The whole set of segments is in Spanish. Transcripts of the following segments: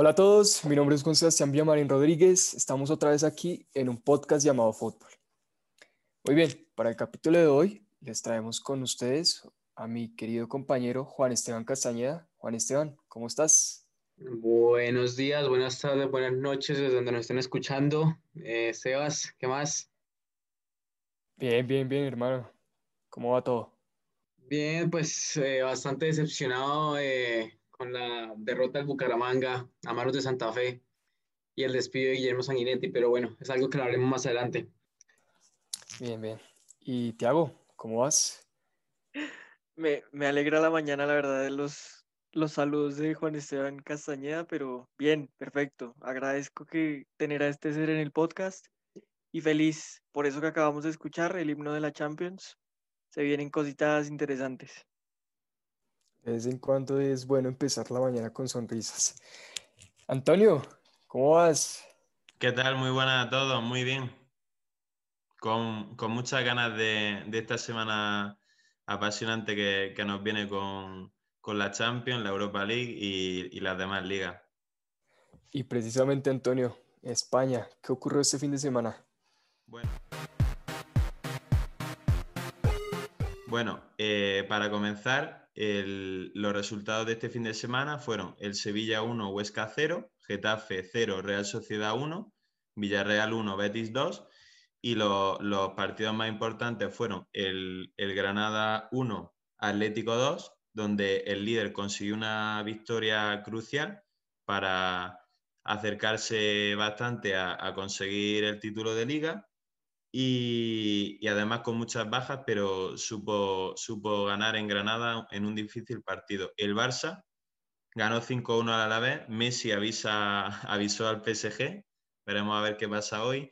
Hola a todos, mi nombre es Juan Sebastián Villamarín Rodríguez. Estamos otra vez aquí en un podcast llamado Fútbol. Muy bien, para el capítulo de hoy les traemos con ustedes a mi querido compañero Juan Esteban Castañeda. Juan Esteban, ¿cómo estás? Buenos días, buenas tardes, buenas noches desde donde nos estén escuchando. Eh, Sebas, ¿qué más? Bien, bien, bien, hermano. ¿Cómo va todo? Bien, pues eh, bastante decepcionado eh, con la derrota del Bucaramanga a manos de Santa Fe y el despido de Guillermo Sanguinetti, pero bueno, es algo que lo haremos más adelante. Bien, bien. ¿Y Tiago, cómo vas? Me, me alegra la mañana, la verdad, de los, los saludos de Juan Esteban Castañeda, pero bien, perfecto. Agradezco que tener a este ser en el podcast y feliz por eso que acabamos de escuchar, el himno de la Champions. Se vienen cositas interesantes. De vez en cuando es bueno empezar la mañana con sonrisas. Antonio, ¿cómo vas? ¿Qué tal? Muy buenas a todos, muy bien. Con, con muchas ganas de, de, esta semana apasionante que, que nos viene con, con, la Champions, la Europa League y, y las demás ligas. Y precisamente, Antonio, España, ¿qué ocurrió este fin de semana? Bueno. Bueno, eh, para comenzar, el, los resultados de este fin de semana fueron el Sevilla 1, Huesca 0, Getafe 0, Real Sociedad 1, Villarreal 1, Betis 2 y lo, los partidos más importantes fueron el, el, Granada 1, Atlético 2, donde el líder consiguió una victoria crucial para acercarse bastante a, a conseguir el título de liga y, además con muchas bajas, pero supo, supo ganar en Granada en un difícil partido. El Barça ganó 5-1 al Alavés, Messi avisa, avisó al PSG, veremos a ver qué pasa hoy.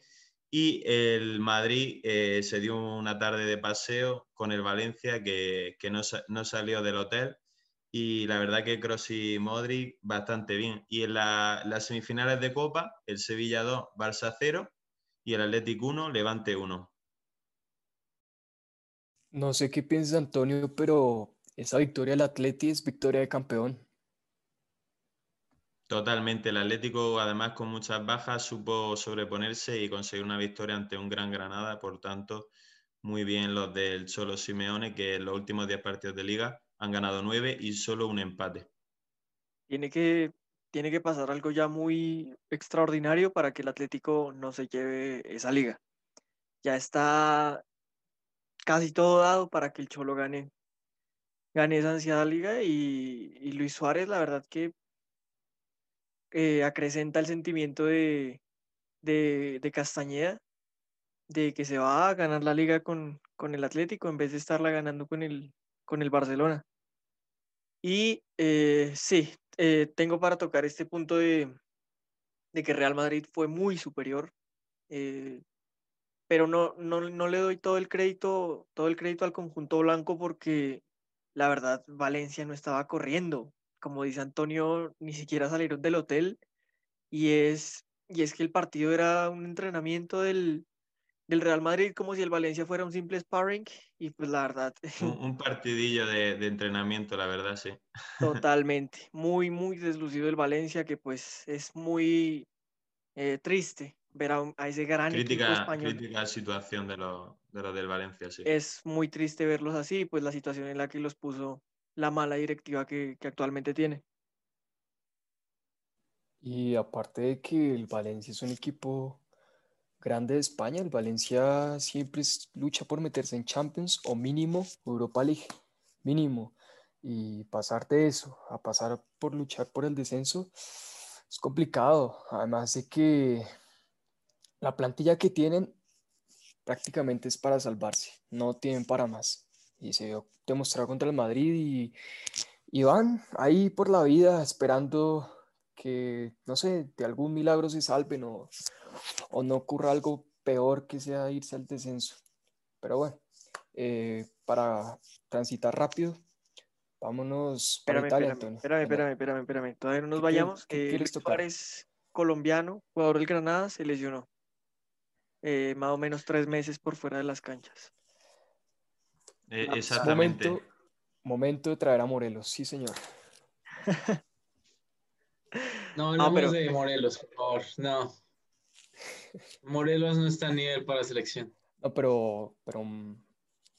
Y el Madrid eh, se dio una tarde de paseo con el Valencia que, que no, no, salió del hotel. Y la verdad que Kroos y Modric bastante bien. Y en la, las semifinales de Copa, el Sevilla 2, Barça 0 y el Atlético 1, Levante 1. No sé qué piensas, Antonio, pero esa victoria del Atleti es victoria de campeón. Totalmente, el Atlético, además con muchas bajas, supo sobreponerse y conseguir una victoria ante un gran Granada. Por tanto, muy bien los del Cholo Simeone, que en los últimos 10 partidos de liga han ganado 9 y solo un empate. Tiene que, tiene que pasar algo ya muy extraordinario para que el Atlético no se lleve esa liga. Ya está casi todo dado para que el Cholo gane, gane esa ansiada liga y, Luis Suárez, la verdad que eh, acrecenta el sentimiento de, de, de, Castañeda de que se va a ganar la liga con, con, el Atlético en vez de estarla ganando con el, con el Barcelona. Y eh, sí, eh, tengo para tocar este punto de, que Real Madrid fue muy superior, eh, pero no, no, no le doy todo el crédito, todo el crédito al conjunto blanco porque la verdad Valencia no estaba corriendo. Como dice Antonio, ni siquiera salieron del hotel y es, y es que el partido era un entrenamiento del, del Real Madrid como si el Valencia fuera un simple sparring y pues la verdad... Un, un partidillo de, de, entrenamiento, la verdad, sí. Totalmente, muy, muy deslucido el Valencia que pues es muy eh, triste ver a, a, ese gran crítica, equipo español. Crítica situación de los de lo del Valencia, sí. Es muy triste verlos así, pues la situación en la que los puso la mala directiva que, que, actualmente tiene. Y aparte de que el Valencia es un equipo grande de España, el Valencia siempre lucha por meterse en Champions o mínimo Europa League, mínimo. Y pasar de eso a pasar por luchar por el descenso es complicado. Además de que la plantilla que tienen prácticamente es para salvarse, no tienen para más y se vio demostrado contra el Madrid y, y, van ahí por la vida esperando que, no sé, de algún milagro se salven o, o no ocurra algo peor que sea irse al descenso. Pero bueno, eh, para transitar rápido, vámonos espérame, para Italia, espérame, espérame, espérame, espérame, espérame, todavía no nos vayamos. ¿Qué, qué eh, Luis Suárez, colombiano, jugador del Granada, se lesionó. Eh, más o menos tres meses por fuera de las canchas. Eh, exactamente. Momento, momento, de traer a Morelos, sí, señor. No, no, pero... de Morelos, por favor, no. Morelos no está a nivel para selección. No, pero, pero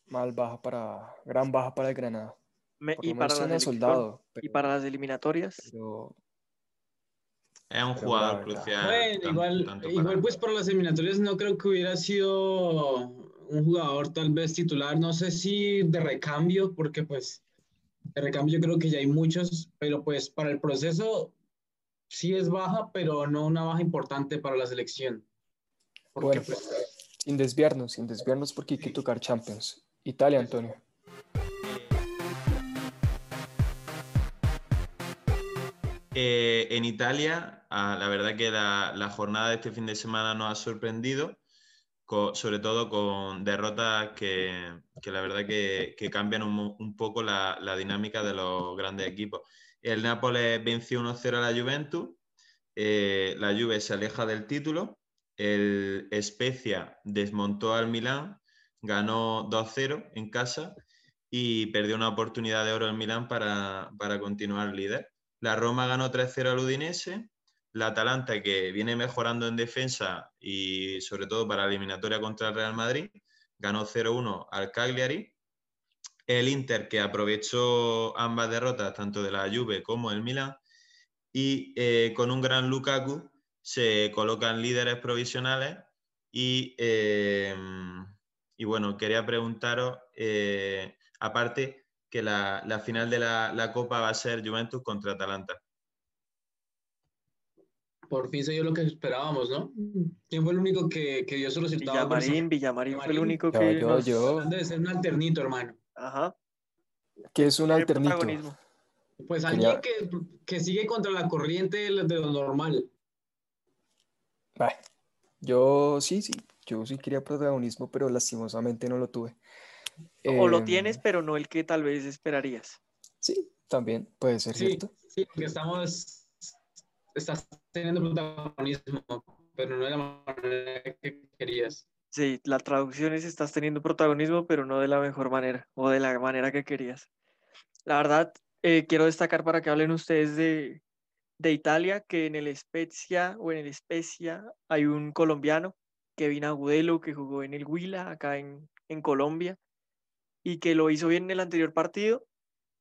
mal baja para, gran baja para el Granada. y, para las soldado, y para las eliminatorias. Es un jugador crucial. igual, igual pues para las eliminatorias no creo que hubiera sido un jugador tal vez titular, no sé si de recambio, porque pues de recambio yo creo que ya hay muchos, pero pues para el proceso sí es baja, pero no una baja importante para la selección. Bueno, pues, sin desviarnos, sin desviarnos porque hay que tocar Champions. Italia, Antonio. Eh, en Italia, ah, la verdad que la, jornada de este fin de semana nos ha sorprendido, sobre todo con derrotas que, la verdad que, cambian un, poco la, la, dinámica de los grandes equipos. El Nápoles venció 1-0 a la Juventus, eh, la Juve se aleja del título, el Spezia desmontó al Milán, ganó 2-0 en casa y perdió una oportunidad de oro en Milán para, continuar líder. La Roma ganó 3-0 al Udinese, la Atalanta que viene mejorando en defensa y sobre todo para la eliminatoria contra el Real Madrid, ganó 0-1 al Cagliari el Inter que aprovechó ambas derrotas, tanto de la Juve como el Milan, y eh, con un gran Lukaku se colocan líderes provisionales y, eh, y bueno, quería preguntaros, eh, aparte, que la, final de la, Copa va a ser Juventus contra Atalanta. Por fin se dio lo que esperábamos, ¿no? ¿Quién fue el único que, dio su resultado? Villamarín, Villamarín, fue el único que... Yo, yo. Debe ser un alternito, hermano. Ajá. Que es un alternito. Pues alguien que, sigue contra la corriente de lo normal. Yo sí, sí, yo sí quería protagonismo, pero lastimosamente no lo tuve. O lo em, tienes, pero no el que tal vez esperarías. Sí, también puede ser cierto. Sí, porque estamos, estás teniendo protagonismo, pero no de la manera que querías. Sí, la traducción es estás teniendo protagonismo, pero no de la mejor manera o de la manera que querías. La verdad, eh, quiero destacar para que hablen ustedes de, Italia, que en el Spezia o en el Spezia hay un colombiano, Kevin Agudelo, que jugó en el Huila, acá en, en Colombia, y que lo hizo bien en el anterior partido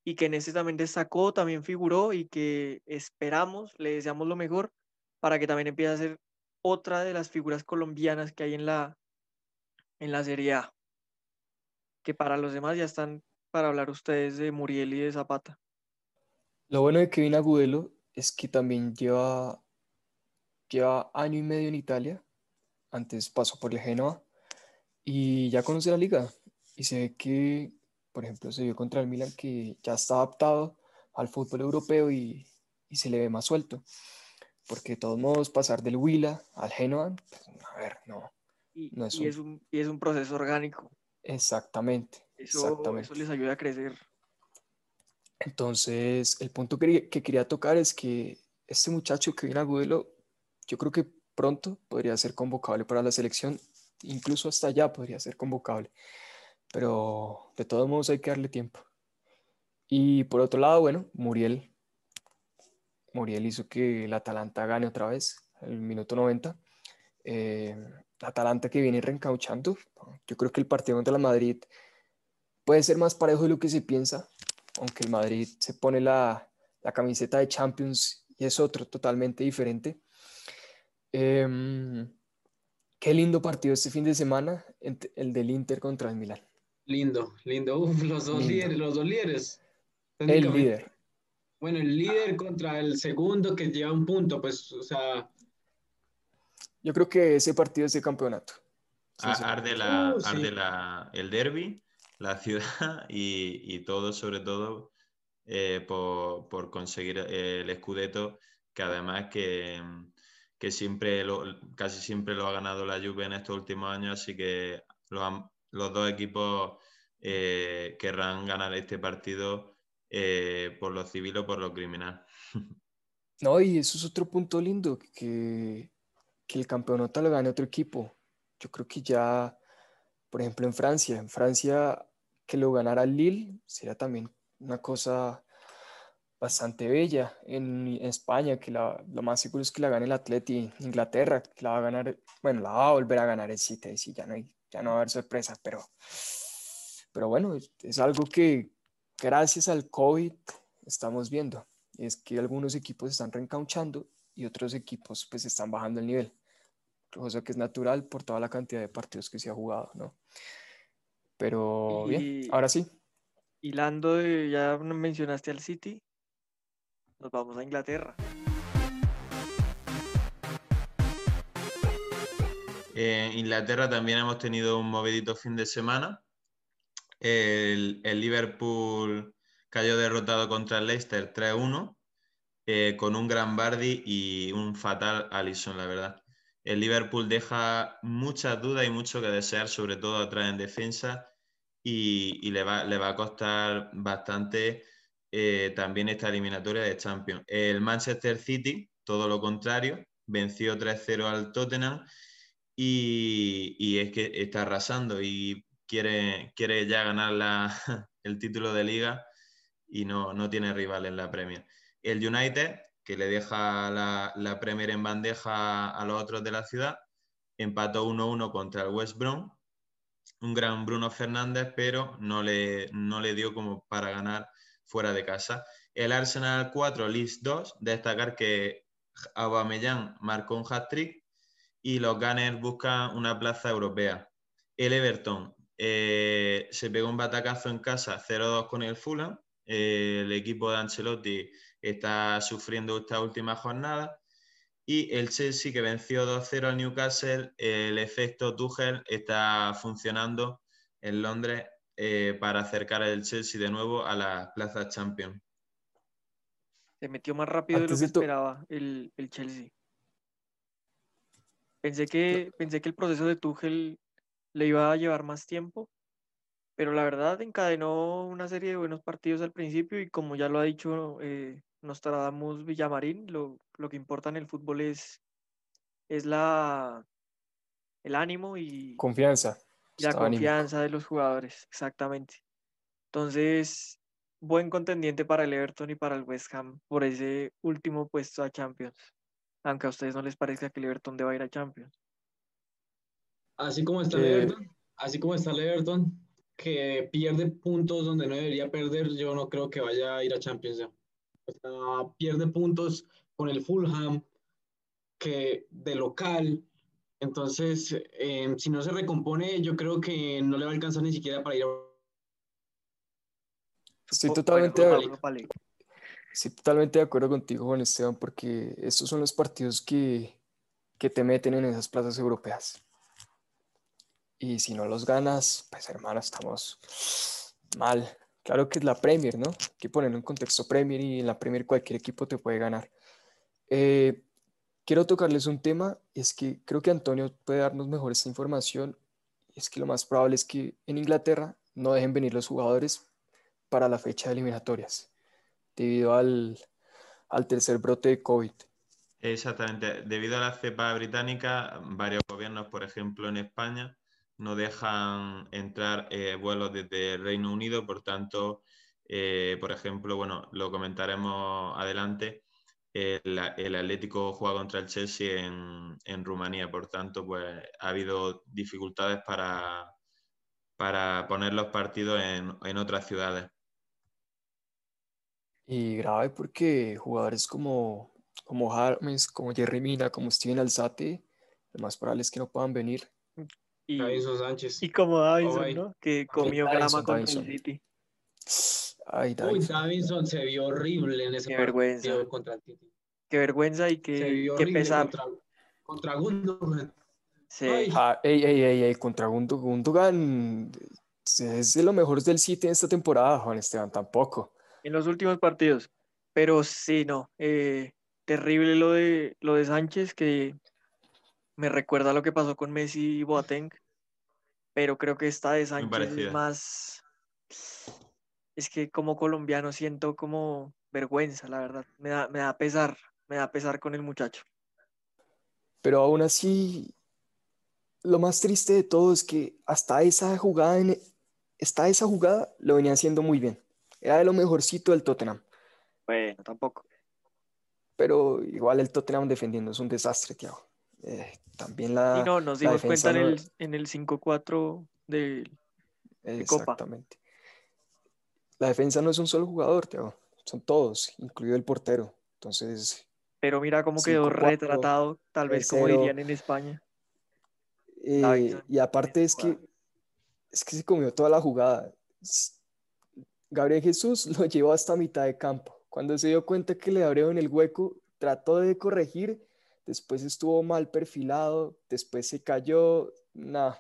y que en este también destacó, también figuró y que esperamos, le deseamos lo mejor para que también empiece a ser otra de las figuras colombianas que hay en la, en la Serie A. Que para los demás ya están para hablar ustedes de Muriel y de Zapata. Lo bueno de Kevin Agudelo es que también lleva, lleva año y medio en Italia. Antes pasó por el Genoa y ya conoce la liga. Y se ve que, por ejemplo, se vio contra el Milan que ya está adaptado al fútbol europeo y, y se le ve más suelto. Porque de todos modos, pasar del Huila al Genoa, pues, a ver, no, y, es, un... es, un, proceso orgánico. Exactamente. Eso, eso les ayuda a crecer. Entonces, el punto que, quería tocar es que este muchacho que viene a Agudelo, yo creo que pronto podría ser convocable para la selección, incluso hasta allá podría ser convocable, pero de todos modos hay que darle tiempo. Y por otro lado, bueno, Muriel. Muriel hizo que el Atalanta gane otra vez, el minuto 90. Eh, Atalanta que viene reencauchando. Yo creo que el partido contra la Madrid puede ser más parejo de lo que se piensa, aunque el Madrid se pone la, camiseta de Champions y es otro totalmente diferente. Em, qué lindo partido este fin de semana, el del Inter contra el Milan. Lindo, lindo. los dos líderes, los dos líderes. El líder. Bueno, el líder contra el segundo que lleva un punto, pues, o sea, yo creo que ese partido es de campeonato. arde, la, uh, el derby, la ciudad y, todo, sobre todo, eh, por, conseguir eh, el Scudetto, que además que, siempre casi siempre lo ha ganado la Juve en estos últimos años, así que los, los dos equipos eh, querrán ganar este partido por lo civil o por lo criminal. No, y eso es otro punto lindo, que que el campeonato lo gane otro equipo. Yo creo que ya, por ejemplo, en Francia, en Francia que lo ganara Lille sería también una cosa bastante bella. En España, que lo más seguro es que la gane el Atleti. Inglaterra, que la va a ganar, bueno, la va a volver a ganar el City, sí, ya no, hay, ya no va a haber sorpresas, pero, pero bueno, es, algo que gracias al COVID estamos viendo. Es que algunos equipos están reencauchando y otros equipos pues están bajando el nivel. Cosa que es natural por toda la cantidad de partidos que se ha jugado, ¿no? Pero bien, ahora sí. Hilando, ya mencionaste al City, nos vamos a Inglaterra. En Inglaterra también hemos tenido un movidito fin de semana. El, Liverpool cayó derrotado contra el Leicester 3-1 eh, con un gran Bardi y un fatal Allison, la verdad. El Liverpool deja muchas dudas y mucho que desear, sobre todo atrás en defensa, y, le, va, le va a costar bastante eh, también esta eliminatoria de Champions. El Manchester City, todo lo contrario, venció 3-0 al Tottenham y, es que está arrasando y quiere, quiere ya ganar el título de liga y no, no tiene rival en la Premier. El United, que le deja la, Premier en bandeja a los otros de la ciudad, empató 1-1 contra el West Brom. Un gran Bruno Fernández, pero no le, no le dio como para ganar fuera de casa. El Arsenal 4, Leeds 2, destacar que Aubameyang marcó un hat-trick y los Gunners buscan una plaza europea. El Everton eh, se pegó un batacazo en casa 0-2 con el Fulham. Eh, el equipo de Ancelotti está sufriendo esta última jornada. Y el Chelsea que venció 2-0 al Newcastle, el efecto Tuchel está funcionando en Londres eh, para acercar al Chelsea de nuevo a la plaza Champions. Se metió más rápido de lo que esperaba el, Chelsea. Pensé que, pensé que el proceso de Tuchel le iba a llevar más tiempo, pero la verdad encadenó una serie de buenos partidos al principio y como ya lo ha dicho eh, Nostradamus Villamarín, lo, lo, que importa en el fútbol es, es la, el ánimo y confianza la confianza de los jugadores, exactamente. Entonces, buen contendiente para el Everton y para el West Ham por ese último puesto a Champions. Aunque a ustedes no les parezca que el Everton deba ir a Champions. Así como está el eh, Everton, así como está el Everton, que pierde puntos donde no debería perder, yo no creo que vaya a ir a Champions ya. pierde puntos con el Fulham, que de local, entonces, em, si no se recompone, yo creo que no le va a alcanzar ni siquiera para ir a... Estoy totalmente, totalmente de acuerdo contigo, Juan Esteban, porque estos son los partidos que, que te meten en esas plazas europeas. Y si no los ganas, pues hermano, estamos mal. Claro que es la Premier, ¿no? Hay que ponerlo en contexto Premier y en la Premier cualquier equipo te puede ganar. Eh, Quiero tocarles un tema, es que creo que Antonio puede darnos mejor esta información. Es que lo más probable es que en Inglaterra no dejen venir los jugadores para la fecha de eliminatorias, debido al, al tercer brote de COVID. Exactamente. Debido a la cepa británica, varios gobiernos, por ejemplo en España, no dejan entrar eh, vuelos desde el Reino Unido. Por tanto, eh, por ejemplo, bueno, lo comentaremos adelante el, Atlético juega contra el Chelsea en, Rumanía, por tanto, pues ha habido dificultades para, para poner los partidos en, otras ciudades. Y grave porque jugadores como, como Harmes, como Jerry Mina, como Steven Alzate, lo más probable que no puedan venir. Y, Sánchez. y como Davinson, ¿no? Que comió grama contra el City. Ay, Davinson. Uy, Davinson se vio horrible en ese qué vergüenza. contra el Titi. Qué vergüenza y qué, qué pesar. Contra, contra Gundogan. Sí. Ah, ey, ey, ey, ey, contra Gundogan es de lo mejor del City en esta temporada, Juan Esteban, tampoco. En los últimos partidos. Pero sí, no. Eh, terrible lo de, lo de Sánchez, que me recuerda lo que pasó con Messi y Boateng. Pero creo que esta de Sánchez es más es que como colombiano siento como vergüenza, la verdad. Me da, me da pesar, me da pesar con el muchacho. Pero aún así, lo más triste de todo es que hasta esa jugada, en, esa jugada lo venía haciendo muy bien. Era de lo mejorcito del Tottenham. Bueno, tampoco. Pero igual el Tottenham defendiendo es un desastre, Tiago. Eh, también la. Y no, nos dimos cuenta en el, en el 5-4 del Copa. Exactamente. La defensa no es un solo jugador, Tiago. Son todos, incluido el portero. Entonces, Pero mira cómo quedó 5-4, retratado, tal vez como 3-0. dirían en España. eh, y aparte es que, es que se comió toda la jugada. Gabriel Jesús lo llevó hasta mitad de campo. Cuando se dio cuenta que le abrieron el hueco, trató de corregir, después estuvo mal perfilado, después se cayó. Nah,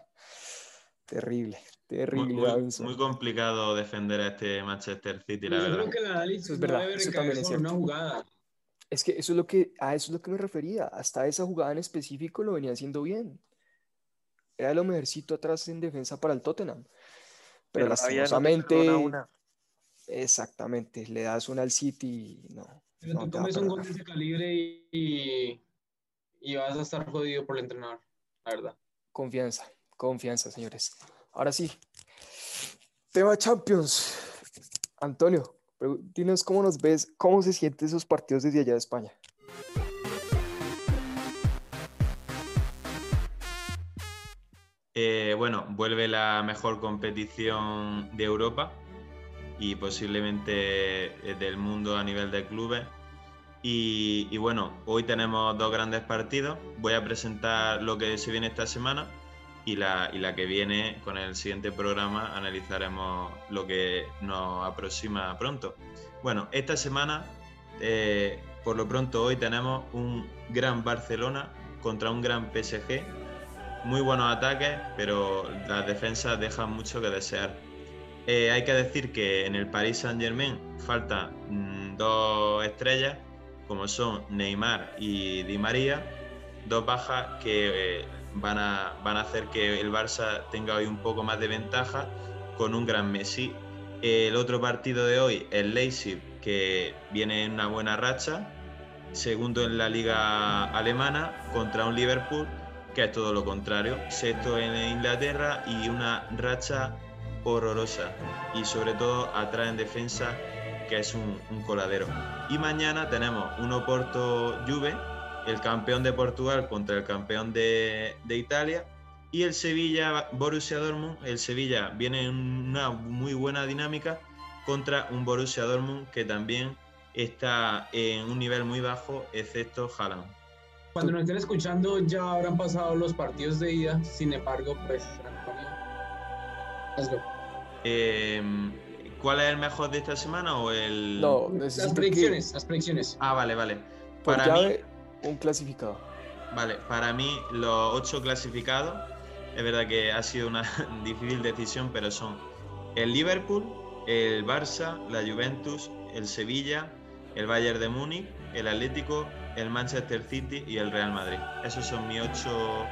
terrible, terrible. muy- muy complicado defender a este Manchester City, la Yo verdad. creo que análisis Eso es no verdad, eso también es una jugada. Es que eso es lo que, a eso es lo que me refería. Hasta esa jugada en específico lo venía haciendo bien. Era lo mejorcito atrás en defensa para el Tottenham. Pero la no te lastimosamente, perdona una. exactamente, le das una al City y no, Pero no tú comes un gol de ese calibre y, y vas a estar jodido por el entrenador, la verdad. Confianza, confianza, señores. Ahora sí, tema Champions. Antonio, dinos cómo nos ves, cómo se sienten esos partidos desde allá de España. Eh, bueno, vuelve la mejor competición de Europa y posiblemente eh, del mundo a nivel de clubes. Y, bueno, hoy tenemos dos grandes partidos. Voy a presentar lo que se viene esta semana y la, y la que viene con el siguiente programa analizaremos lo que nos aproxima pronto. Bueno, esta semana, eh, por lo pronto hoy tenemos un gran Barcelona contra un gran PSG muy buenos ataques, pero las defensas dejan mucho que desear. Eh, hay que decir que en el Paris Saint Germain faltan mm, dos estrellas, como son Neymar y Di María, dos bajas que eh, van, a, van a hacer que el Barça tenga hoy un poco más de ventaja con un gran Messi. El otro partido de hoy, el Leipzig, que viene en una buena racha, segundo en la liga alemana, contra un Liverpool que es todo lo contrario, sexto en Inglaterra y una racha horrorosa y sobre todo atrás en defensa que es un, un coladero. Y mañana tenemos un Oporto Juve, el campeón de Portugal contra el campeón de, de Italia y el Sevilla Borussia Dortmund. El Sevilla viene en una muy buena dinámica contra un Borussia Dortmund que también está en un nivel muy bajo, excepto Haaland. Cuando nos estén escuchando ya habrán pasado los partidos de ida, sin embargo, pues, Antonio, hazlo. Eh, ¿Cuál es el mejor de esta semana o el...? No, Las que predicciones, las predicciones. Ah, vale, vale. por Para mí, un clasificado. vale, para mí los ocho clasificados, es verdad que ha sido una difícil decisión, pero son el Liverpool, el Barça, la Juventus, el Sevilla, el Bayern de Múnich, el Atlético, el Manchester City y el Real Madrid. Esos son mis ocho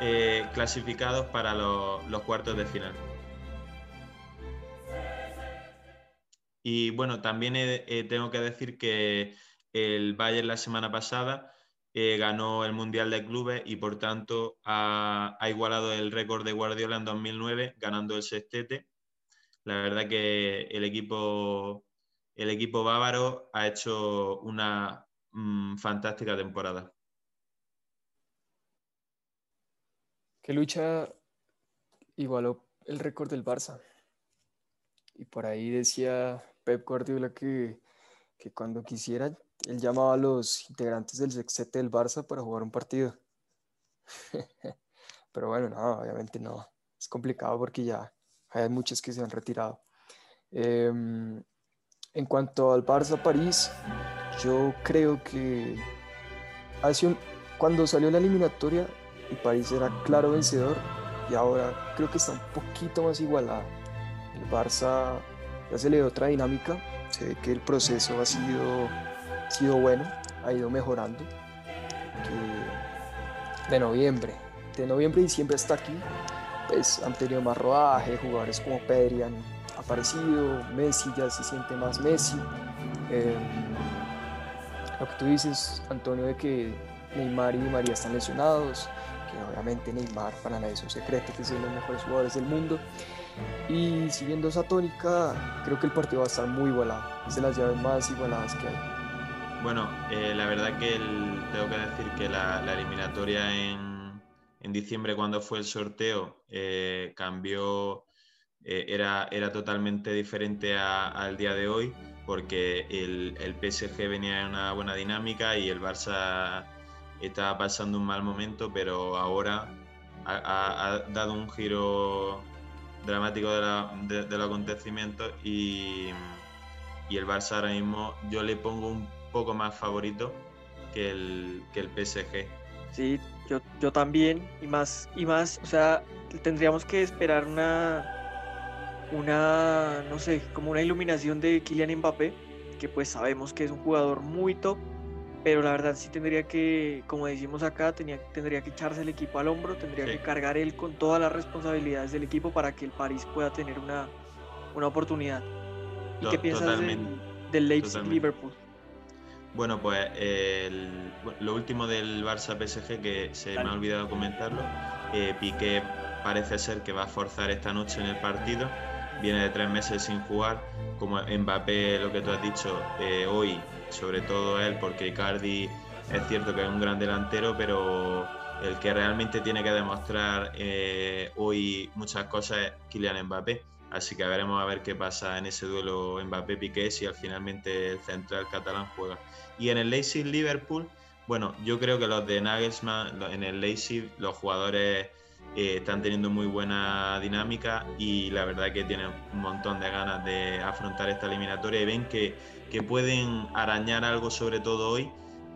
eh, clasificados para los, los cuartos de final. Y bueno, también eh, tengo que decir que el Bayern la semana pasada eh, ganó el Mundial de Clubes y por tanto ha, ha igualado el récord de Guardiola en 2009 ganando el sextete. La verdad que el equipo, el equipo bávaro ha hecho una mm, fantástica temporada. Que lucha igualó el récord del Barça. Y por ahí decía Pep Guardiola que, que cuando quisiera, él llamaba a los integrantes del sextete del Barça para jugar un partido. Pero bueno, no, obviamente no. Es complicado porque ya hay muchos que se han retirado. Em, en cuanto al Barça-París, yo creo que hace cuando salió la eliminatoria, el París era claro vencedor y ahora creo que está un poquito más igualada. El Barça ya se le dio otra dinámica, se ve que el proceso ha sido, sido bueno, ha ido mejorando. de noviembre, de noviembre y diciembre hasta aquí, pues han tenido más rodaje, jugadores como Pedri han aparecido, Messi ya se siente más Messi. Eh, lo que tú dices, Antonio, de que Neymar y María están lesionados, que obviamente Neymar para nadie es un secreto que de los mejores jugadores del mundo. Y siguiendo esa tónica, creo que el partido va a estar muy igualado. Es de las llaves más igualadas que hay. Bueno, eh, la verdad que tengo que decir que la, eliminatoria en, en, diciembre, cuando fue el sorteo, eh, cambió, eh, era, era totalmente diferente al día de hoy, porque el, el PSG venía en una buena dinámica y el Barça estaba pasando un mal momento, pero ahora ha, dado un giro dramático de, los acontecimientos y, y, el Barça ahora mismo yo le pongo un poco más favorito que el, que el PSG. Sí, yo, yo también y más, y más, o sea, tendríamos que esperar una, una, no sé, como una iluminación de Kylian Mbappé, que pues sabemos que es un jugador muy top, pero la verdad sí tendría que, como decimos acá, tenía, tendría que echarse el equipo al hombro, tendría que cargar él con todas las responsabilidades del equipo para que el París pueda tener una, una oportunidad. ¿Y qué piensas del, Leipzig-Liverpool? Bueno, pues lo último del Barça PSG que se me ha olvidado comentarlo, eh, Piqué parece ser que va a forzar esta noche en el partido, viene de tres meses sin jugar, como Mbappé, lo que tú has dicho, eh, hoy sobre todo él, porque Icardi es cierto que es un gran delantero, pero el que realmente tiene que demostrar eh, hoy muchas cosas es Kylian Mbappé. Así que veremos a ver qué pasa en ese duelo Mbappé-Piqué si al finalmente el central catalán juega. Y en el Leipzig-Liverpool, bueno, yo creo que los de Nagelsmann, en el Leipzig, los jugadores eh, están teniendo muy buena dinámica y la verdad que tienen un montón de ganas de afrontar esta eliminatoria y ven que que pueden arañar algo sobre todo hoy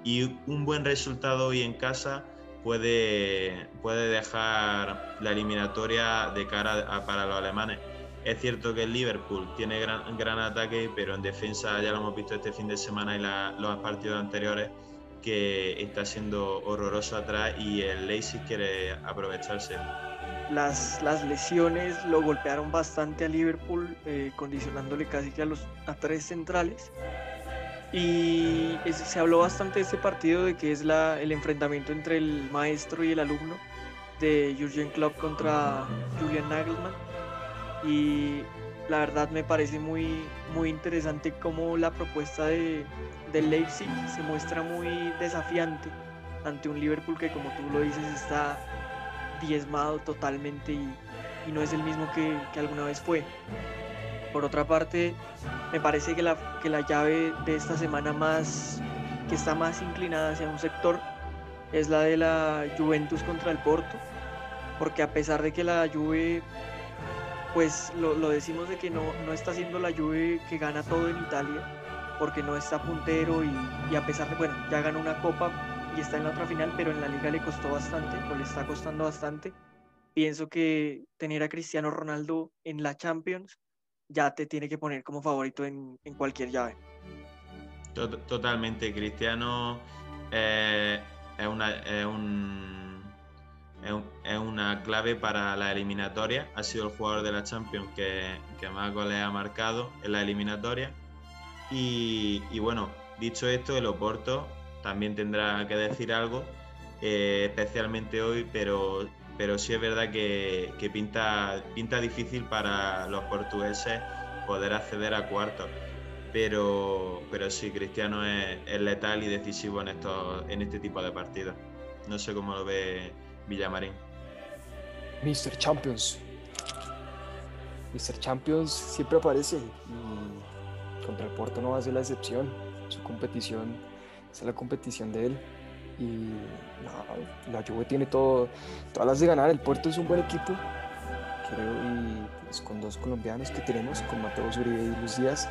y un buen resultado hoy en casa puede, puede dejar la eliminatoria de cara para los alemanes. Es cierto que el Liverpool tiene gran, gran ataque, pero en defensa ya lo hemos visto este fin de semana y los partidos anteriores que está siendo horroroso atrás y el Leipzig quiere aprovecharse las, las lesiones lo golpearon bastante a Liverpool, eh, condicionándole casi que a, los, a tres centrales. Y se habló bastante de este partido, de que es la, el enfrentamiento entre el maestro y el alumno de Jurgen Klopp contra Julian Nagelsmann. Y la verdad me parece muy, muy interesante cómo la propuesta de, del Leipzig se muestra muy desafiante ante un Liverpool que como tú lo dices está diezmado totalmente y, no es el mismo que, alguna vez fue. Por otra parte, me parece que la, que la llave de esta semana más que está más inclinada hacia un sector es la de la Juventus contra el Porto, porque a pesar de que la Juve, pues lo, decimos de que no, no está siendo la Juve que gana todo en Italia, porque no está puntero y, y a pesar de, bueno, ya ganó una copa, y está en la otra final, pero en la liga le costó bastante o le está costando bastante. Pienso que tener a Cristiano Ronaldo en la Champions ya te tiene que poner como favorito en, en cualquier llave. Totalmente, Cristiano eh, es, una, es, un, es, una clave para la eliminatoria. Ha sido el jugador de la Champions que, que más goles ha marcado en la eliminatoria. Y, y bueno, dicho esto, el Oporto también tendrá que decir algo, eh, especialmente hoy, pero, pero sí es verdad que, pinta, pinta difícil para los portugueses poder acceder a cuartos. Pero, pero sí, Cristiano es, letal y decisivo en, estos, en este tipo de partidos. No sé cómo lo ve Villamarín. Mr. Champions. Mr. Champions siempre aparece y contra el Porto no va a ser la excepción. Su competición es la competición de él. Y la Juve tiene todo, todas las de ganar. El Puerto es un buen equipo, creo, y pues, con dos colombianos que tenemos, con Mateo Uribe y Luis Díaz,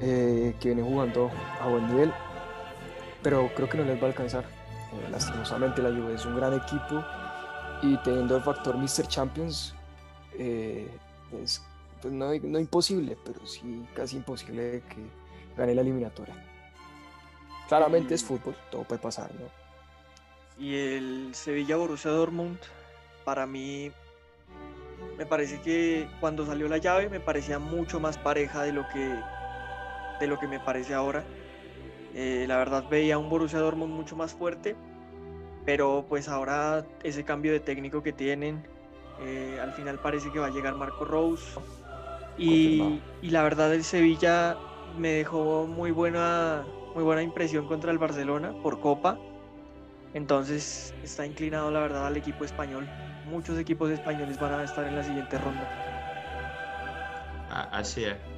eh, que vienen jugando a buen nivel, pero creo que no les va a alcanzar. Eh, lastimosamente la Juve es un gran equipo y teniendo el factor Mr. Champions, eh, es pues no, no imposible, pero sí casi imposible que gane la eliminatoria. Claramente es fútbol, todo puede pasar, ¿no? Y el Sevilla Borussia Dortmund, para mí, me parece que cuando salió la llave me parecía mucho más pareja de lo que, de lo que me parece ahora. Eh, la verdad veía un Borussia Dortmund mucho más fuerte, pero pues ahora ese cambio de técnico que tienen, Eh, al final parece que va a llegar Marco Rose. Y, y, la verdad el Sevilla me dejó muy buena, muy buena impresión contra el Barcelona por Copa. Entonces está inclinado la verdad al equipo español. Muchos equipos españoles van a estar en la siguiente ronda. Así es.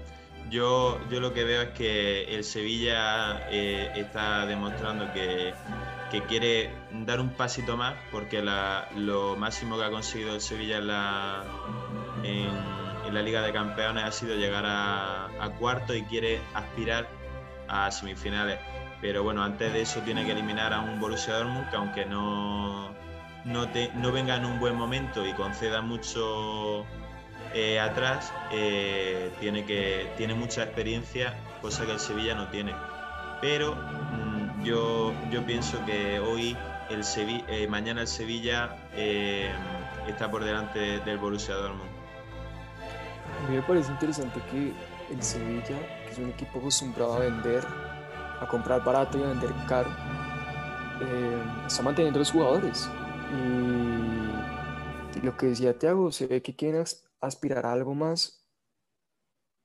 Yo, yo lo que veo es que el Sevilla eh, está demostrando que, que, quiere dar un pasito más porque la, lo máximo que ha conseguido el Sevilla en la, en, la Liga de Campeones ha sido llegar a, a cuarto y quiere aspirar a semifinales. Pero bueno, antes de eso tiene que eliminar a un Borussia Dortmund que aunque no, no, te, no venga en un buen momento y conceda mucho eh, atrás eh, tiene, que, tiene mucha experiencia, cosa que el Sevilla no tiene. Pero mm, yo, yo pienso que hoy, el Sevilla, eh, mañana el Sevilla está por delante del Borussia Dortmund. A mí me parece interesante que el Sevilla, que es un equipo acostumbrado a vender, a comprar barato y a vender caro, está manteniendo a los jugadores. Y lo que decía Thiago, se ve que quieren aspirar a algo más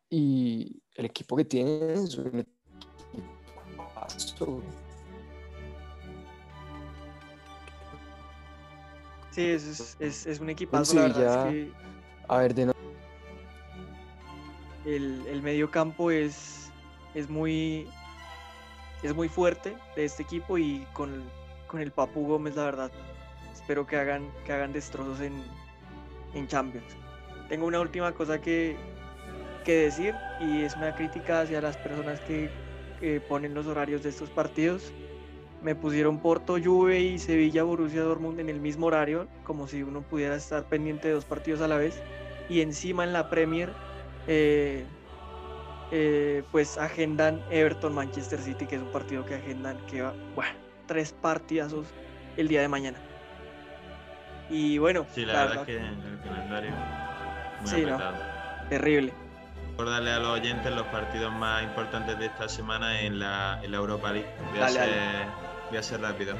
y el equipo que tiene es un Sí, es, es, es un equipazo. La verdad es que a ver, de no... el, el medio campo es, es muy es muy fuerte de este equipo y con, con el Papu Gómez, la verdad, espero que hagan, que hagan destrozos en, en Champions tengo una última cosa que, decir y es una crítica hacia las personas que, ponen los horarios de estos partidos. Me pusieron Porto, Juve y Sevilla, Borussia Dortmund en el mismo horario, como si uno pudiera estar pendiente de dos partidos a la vez. Y encima en la Premier, eh, eh, pues agendan Everton, Manchester City, que es un partido que agendan que va, bueno, tres partidazos el día de mañana. Y bueno, sí, la, verdad, que el calendario sí, Terrible. Recordarle a los oyentes los partidos más importantes de esta semana en la, en la Europa League. Voy, a ser, rápido.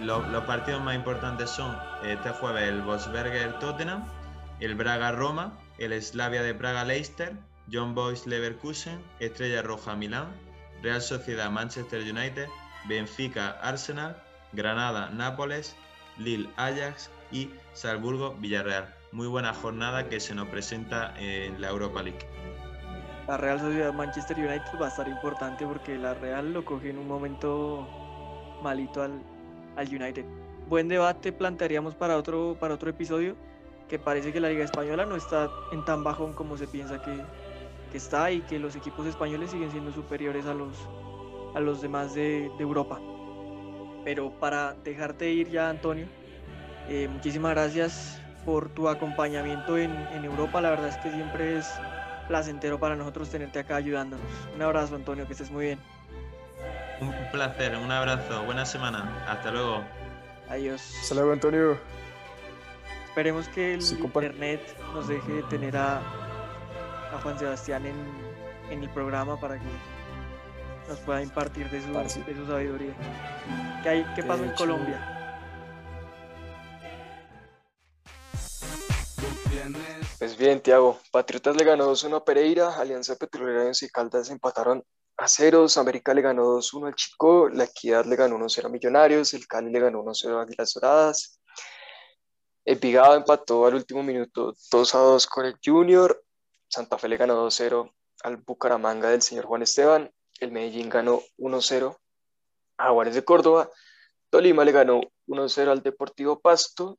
los partidos más importantes son este jueves el Wolfsberger Tottenham, el Braga Roma, el Slavia de Praga Leicester, John Boys Leverkusen, Estrella Roja Milán, Real Sociedad Manchester United, Benfica Arsenal, Granada Nápoles, Lille Ajax y Salzburgo Villarreal muy buena jornada que se nos presenta en la Europa League. La Real Sociedad Manchester United va a estar importante porque la Real lo coge en un momento malito al, al United. Buen debate plantearíamos para otro, para otro episodio, que parece que la Liga Española no está en tan bajón como se piensa que, que está y que los equipos españoles siguen siendo superiores a los, a los demás de, Europa. Pero para dejarte ir ya, Antonio, eh, muchísimas gracias por tu acompañamiento en, en Europa. La verdad es que siempre es placentero para nosotros tenerte acá ayudándonos. Un abrazo, Antonio, que estés muy bien. Un placer, un abrazo, buena semana. Hasta luego. Adiós. Hasta luego, Antonio. Esperemos que el internet nos deje tener a, a Juan Sebastián en, en, el programa para que nos pueda impartir de su, de su sabiduría. ¿Qué, hay, qué pasó en Colombia? Pues bien, Tiago, Patriotas le ganó 2-1 a Pereira, Alianza Petrolera y Caldas empataron a ceros, América le ganó 2-1 al Chico, La Equidad le ganó 1-0 a Millonarios, el Cali le ganó 1-0 a Águilas Doradas, el Pigado empató al último minuto 2-2 con el Junior, Santa Fe le ganó 2-0 al Bucaramanga del señor Juan Esteban, el Medellín ganó 1-0 a Juárez de Córdoba, Tolima le ganó 1-0 al Deportivo Pasto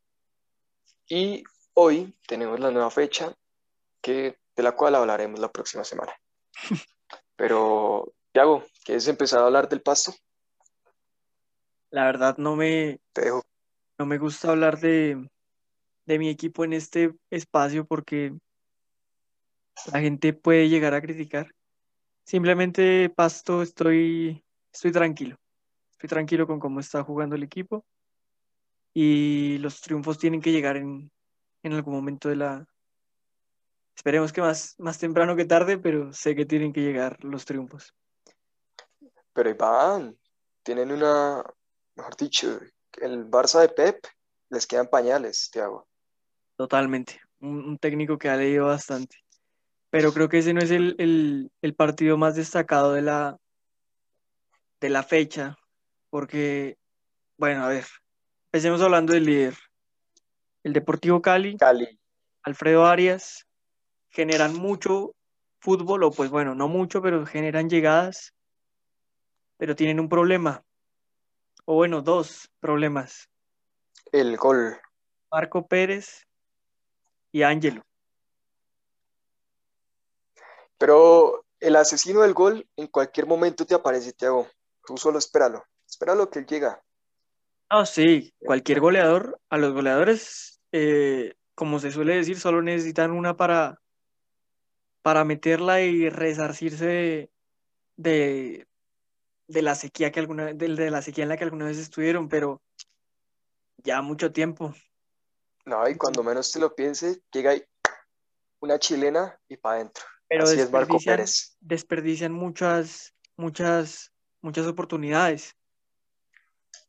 y Hoy tenemos la nueva fecha que, de la cual hablaremos la próxima semana. Pero, Tiago, ¿quieres empezar a hablar del pasto? La verdad no me, no me gusta hablar de, de mi equipo en este espacio porque la gente puede llegar a criticar. Simplemente Pasto estoy, estoy tranquilo. Estoy tranquilo con cómo está jugando el equipo y los triunfos tienen que llegar en, en algún momento de la... Esperemos que más, más temprano que tarde, pero sé que tienen que llegar los triunfos. Pero van, tienen una, mejor dicho, el Barça de Pep les quedan pañales, Tiago. Totalmente. Un, técnico que ha leído bastante. Pero creo que ese no es el, partido más destacado de la, de la fecha, porque, bueno, a ver, empecemos hablando del líder. El Deportivo Cali, Cali. Alfredo Arias, generan mucho fútbol, o pues bueno, no mucho, pero generan llegadas, pero tienen un problema, o bueno, dos problemas. El gol. Marco Pérez y Ángelo. Pero el asesino del gol en cualquier momento te aparece, Thiago. Tú solo espéralo. Espéralo que él llega. Ah, sí. Cualquier goleador, a los goleadores, eh, como se suele decir, solo necesitan una para, para meterla y resarcirse de, de, la sequía que alguna de, de la sequía en la que alguna vez estuvieron, pero ya mucho tiempo. No, y cuando menos te lo piense, llega ahí una chilena y para adentro. Pero Así es Marco Pérez. Desperdician muchas, muchas, muchas oportunidades.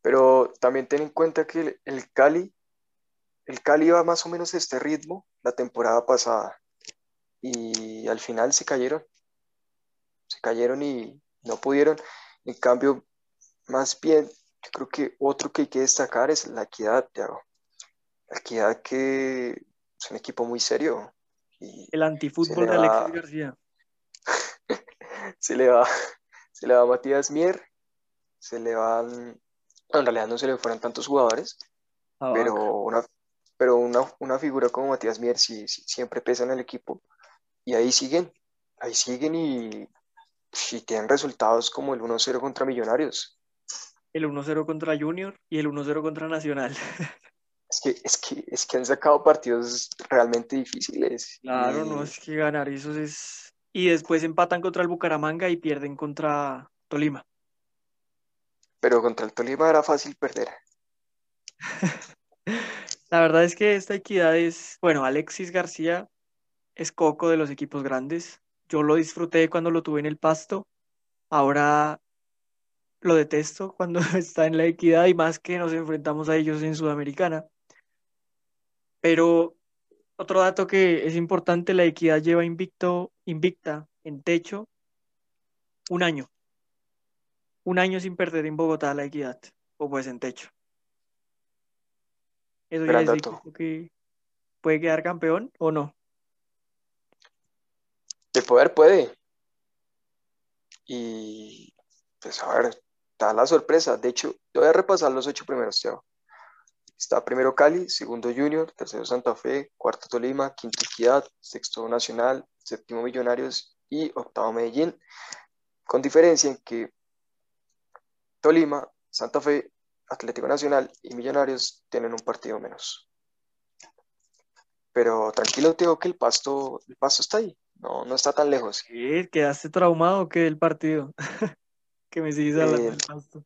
Pero también ten en cuenta que el, Cali, el Cali iba más o menos a este ritmo la temporada pasada. Y al final se cayeron. Se cayeron y no pudieron. En cambio, más bien, yo creo que otro que hay que destacar es la equidad, Thiago equidad que es un equipo muy serio. Y el antifútbol de Alexis García. se le va, se le va a Matías Mier, se le van, en realidad no se le fueron tantos jugadores, ah, pero, una, pero una, figura como Matías Mier sí, siempre pesa en el equipo. Y ahí siguen, ahí siguen y, y tienen resultados como el 1-0 contra Millonarios. El 1-0 contra Junior y el 1-0 contra Nacional. Es que, es que, es que han sacado partidos realmente difíciles. Claro, no, es que ganar eso es... Y después empatan contra el Bucaramanga y pierden contra Tolima. Pero contra el Tolima era fácil perder. La verdad es que esta equidad es, bueno, Alexis García es coco de los equipos grandes. Yo lo disfruté cuando lo tuve en el pasto. Ahora lo detesto cuando está en la equidad y más que nos enfrentamos a ellos en Sudamericana. Pero otro dato que es importante, la equidad lleva invicto, invicta en techo un año. Un año sin perder en Bogotá la equidad, o pues en techo. Eso ya es que puede quedar campeón o no. El poder puede. Y pues a ver, está la sorpresa. De hecho, yo voy a repasar los ocho primeros, Teo. Está primero Cali, segundo Junior, tercero Santa Fe, cuarto Tolima, quinto Equidad, sexto Nacional, séptimo Millonarios y octavo Medellín, con diferencia en que Tolima, Santa Fe, Atlético Nacional y Millonarios tienen un partido menos. Pero tranquilo, Teo, que el pasto, el pasto está ahí, no, no está tan lejos. Sí, ¿Quedaste traumado que el partido? que me sigues hablando eh, del pasto.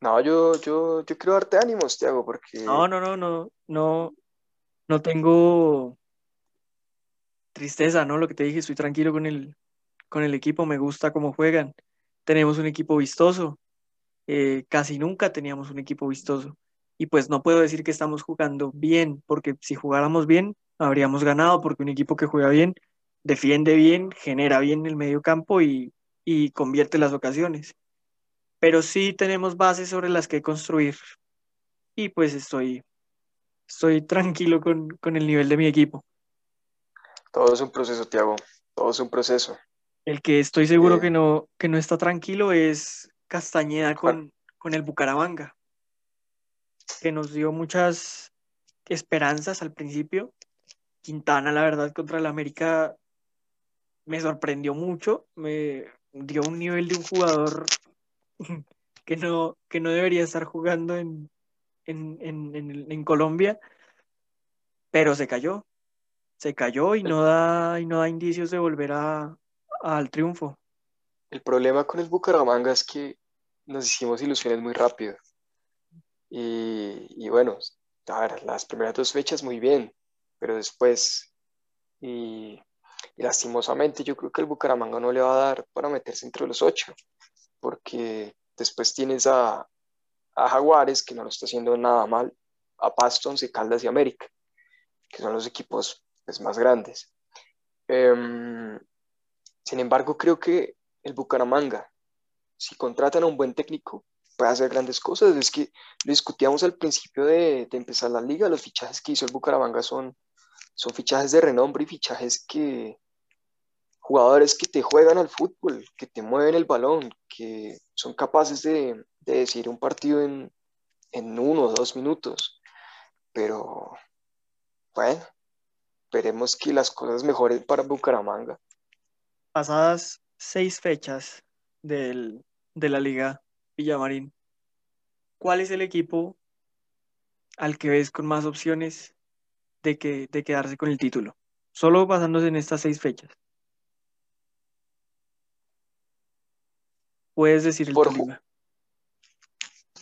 No, yo, yo, yo quiero darte ánimos, Tiago, porque... No, no, no, no, no, no tengo tristeza, ¿no? Lo que te dije, estoy tranquilo con el, con el equipo, me gusta cómo juegan. Tenemos un equipo vistoso. Eh, casi nunca teníamos un equipo vistoso. Y pues no puedo decir que estamos jugando bien, porque si jugáramos bien, habríamos ganado, porque un equipo que juega bien, defiende bien, genera bien el medio campo y, y convierte las ocasiones pero sí tenemos bases sobre las que construir y pues estoy, estoy tranquilo con, el nivel de mi equipo. Todo es un proceso, Tiago, todo es un proceso. El que estoy seguro eh, que, no, que no está tranquilo es Castañeda con, con el Bucaramanga, que nos dio muchas esperanzas al principio. Quintana, la verdad, contra el América me sorprendió mucho, me dio un nivel de un jugador que no, que no debería estar jugando en, en, Colombia, pero se cayó, se cayó y no da, y no da indicios de volver a, al triunfo. El problema con el Bucaramanga es que nos hicimos ilusiones muy rápido. Y, y bueno, las primeras dos fechas muy bien, pero después, y, lastimosamente yo creo que el Bucaramanga no le va a dar para meterse entre los ocho porque después tienes a, Jaguares, que no lo está haciendo nada mal, a Pasto, y Caldas y América. que son los equipos pues, más grandes. Em, sin embargo, creo que el Bucaramanga, si contratan a un buen técnico, puede hacer grandes cosas. Es que lo discutíamos al principio de, de empezar la liga, los fichajes que hizo el Bucaramanga son, son fichajes de renombre y fichajes que jugadores que te juegan al fútbol, que te mueven el balón, que son capaces de, de decidir un partido en, en uno o dos minutos. Pero bueno, esperemos que las cosas mejoren para Bucaramanga. Pasadas seis fechas del, de la Liga Villamarín, ¿cuál es el equipo al que ves con más opciones de, que, de quedarse con el título? Solo basándose en estas seis fechas. Puedes decir el Por- Tolima.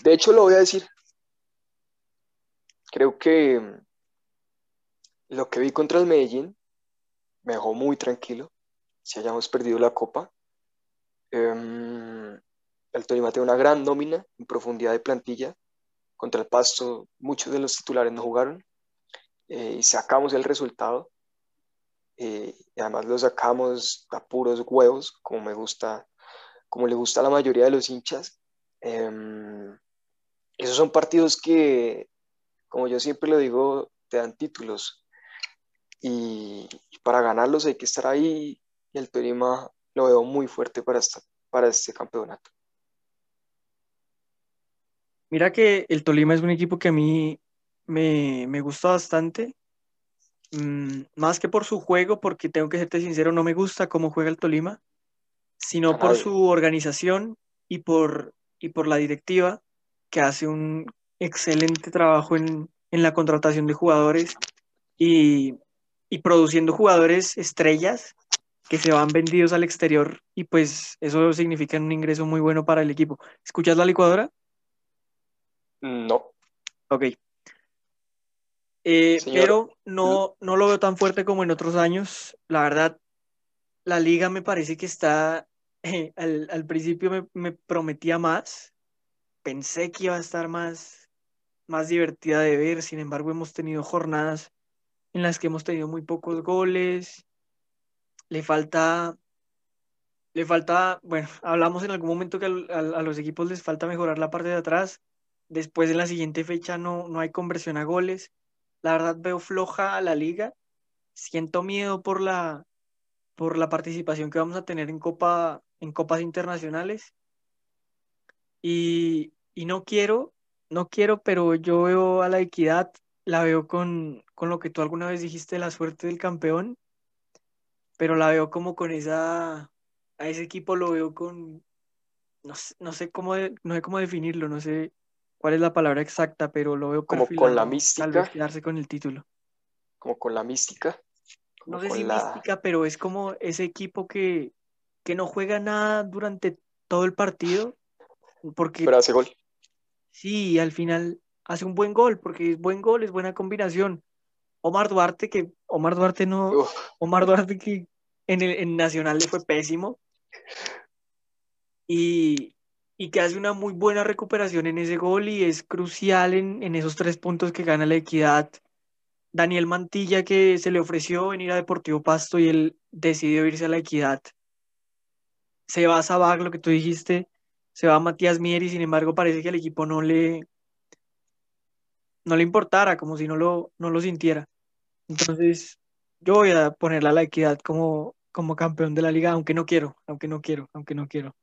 De hecho, lo voy a decir. Creo que mm, lo que vi contra el Medellín me dejó muy tranquilo. Si hayamos perdido la copa. Em, el Tolima tiene una gran nómina en profundidad de plantilla. Contra el Pasto, muchos de los titulares no jugaron. eh, y sacamos el resultado. eh, y además lo sacamos a puros huevos, como me gusta, como le gusta a la mayoría de los hinchas. Em, esos son partidos que, como yo siempre lo digo, te dan títulos. Y, y para ganarlos hay que estar ahí. Y el Tolima lo veo muy fuerte para, esta- para este campeonato. Mira que el Tolima es un equipo que a mí me, me gusta bastante. Mm, más que por su juego, porque tengo que serte sincero, no me gusta cómo juega el Tolima, sino por su organización y por, y por la directiva, que hace un excelente trabajo en, en la contratación de jugadores y, y produciendo jugadores estrellas que se van vendidos al exterior y pues eso significa un ingreso muy bueno para el equipo. ¿Escuchas la licuadora? No, Ok. Eh, pero no, no lo veo tan fuerte como en otros años. La verdad, la liga me parece que está, eh, al, al principio me, me prometía más. Pensé que iba a estar más, más divertida de ver. Sin embargo, hemos tenido jornadas en las que hemos tenido muy pocos goles. Le falta, le falta, bueno, hablamos en algún momento que a los equipos les falta mejorar la parte de atrás. Después en la siguiente fecha no, no hay conversión a goles. La verdad veo floja a la liga. Siento miedo por la, por la participación que vamos a tener en Copa, en copas internacionales. Y, y no quiero, no quiero, pero yo veo a la equidad, la veo con, con lo que tú alguna vez dijiste, la suerte del campeón, pero la veo como con esa, a ese equipo lo veo con, no sé, no sé cómo, de- no sé cómo definirlo, no sé cuál es la palabra exacta, pero lo veo Como con la perfilado, tal mística. vez quedarse con el título. como con la mística, No sé si la... mística, pero es como ese equipo que, que no juega nada durante todo el partido, porque Pero hace gol. sí, al final hace un buen gol, porque es buen gol, es buena combinación. Omar Duarte, que Omar Duarte no, Uf, Omar Duarte que en, el, Nacional le fue pésimo y, y que hace una muy buena recuperación en ese gol y es crucial en, en esos tres puntos que gana la equidad. Daniel Mantilla que se le ofreció venir a Deportivo Pasto y él decidió irse a la equidad. Se va a Sabag, lo que tú dijiste, se va Matías Mier y sin embargo parece que al equipo no le, no le importara, como si no lo, no lo sintiera. Entonces, yo voy a ponerle a la equidad como, como campeón de la liga, aunque no quiero, aunque no quiero, aunque no quiero.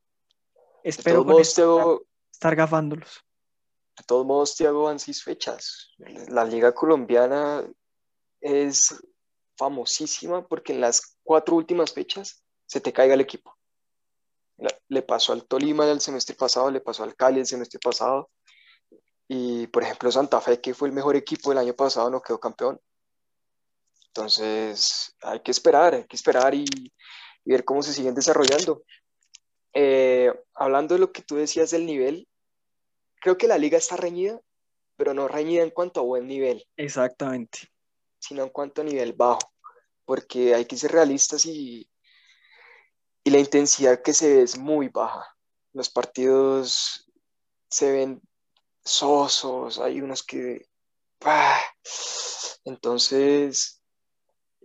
Espero con esto estar, Thiago, estar gafándolos. de todos modos, Thiago, van seis fechas. La liga colombiana es famosísima porque en las cuatro últimas fechas se te caiga el equipo. Le pasó al Tolima el semestre pasado, le pasó al Cali el semestre pasado. Y, por ejemplo, Santa Fe, que fue el mejor equipo del año pasado, no quedó campeón. Entonces, hay que esperar, hay que esperar y, y ver cómo se siguen desarrollando. Eh, hablando de lo que tú decías del nivel, creo que la liga está reñida, pero no reñida en cuanto a buen nivel, Exactamente. sino en cuanto a nivel bajo, porque hay que ser realistas y, y la intensidad que se ve es muy baja. Los partidos se ven sosos, hay unos que entonces,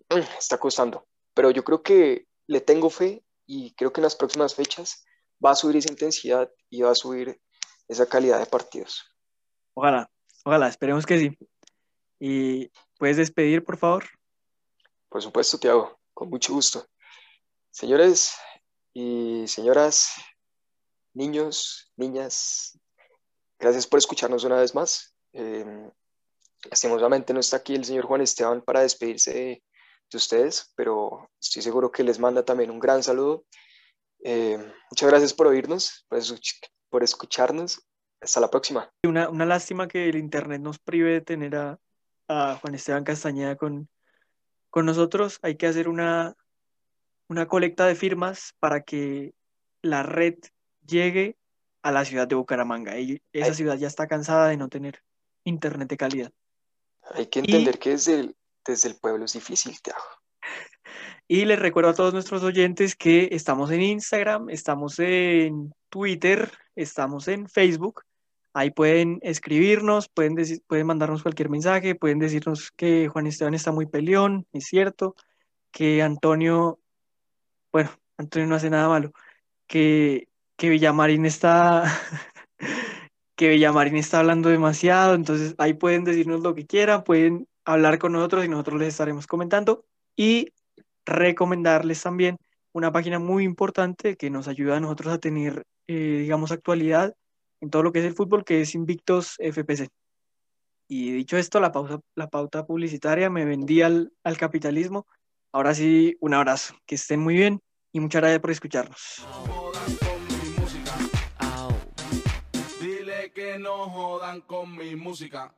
está costando. Pero yo creo que le tengo fe y creo que en las próximas fechas va a subir esa intensidad y va a subir esa calidad de partidos. Ojalá, ojalá, esperemos que sí. ¿Y puedes despedir, por favor? Por supuesto, Tiago, con mucho gusto. Señores y señoras, niños, niñas, gracias por escucharnos una vez más. Eh, lastimosamente no está aquí el señor Juan Esteban para despedirse de, ustedes, pero estoy seguro que les manda también un gran saludo. Eh, muchas gracias por oírnos, por, escucharnos. Hasta la próxima. Una, una, lástima que el Internet nos prive de tener a, a Juan Esteban Castañeda con, con nosotros. Hay que hacer una, una colecta de firmas para que la red llegue a la ciudad de Bucaramanga. Y esa ciudad ya está cansada de no tener internet de calidad. Hay que entender que desde el, desde el pueblo es difícil, Tiago. Y les recuerdo a todos nuestros oyentes que estamos en Instagram, estamos en Twitter, estamos en Facebook. Ahí pueden escribirnos, pueden, pueden mandarnos cualquier mensaje, pueden decirnos que Juan Esteban está muy peleón, es cierto, que Antonio, bueno, Antonio no hace nada malo, que, que Villamarín está que Villamarín está hablando demasiado, entonces ahí pueden decirnos lo que quieran, pueden hablar con nosotros y nosotros les estaremos comentando y recomendarles también una página muy importante que nos ayuda a nosotros a tener, eh, digamos, actualidad en todo lo que es el fútbol, que es Invictos FPC. Y dicho esto, la, pausa, la pauta publicitaria me vendí al, al capitalismo. Ahora sí, un abrazo, que estén muy bien y muchas gracias por escucharnos. no jodan con mi música.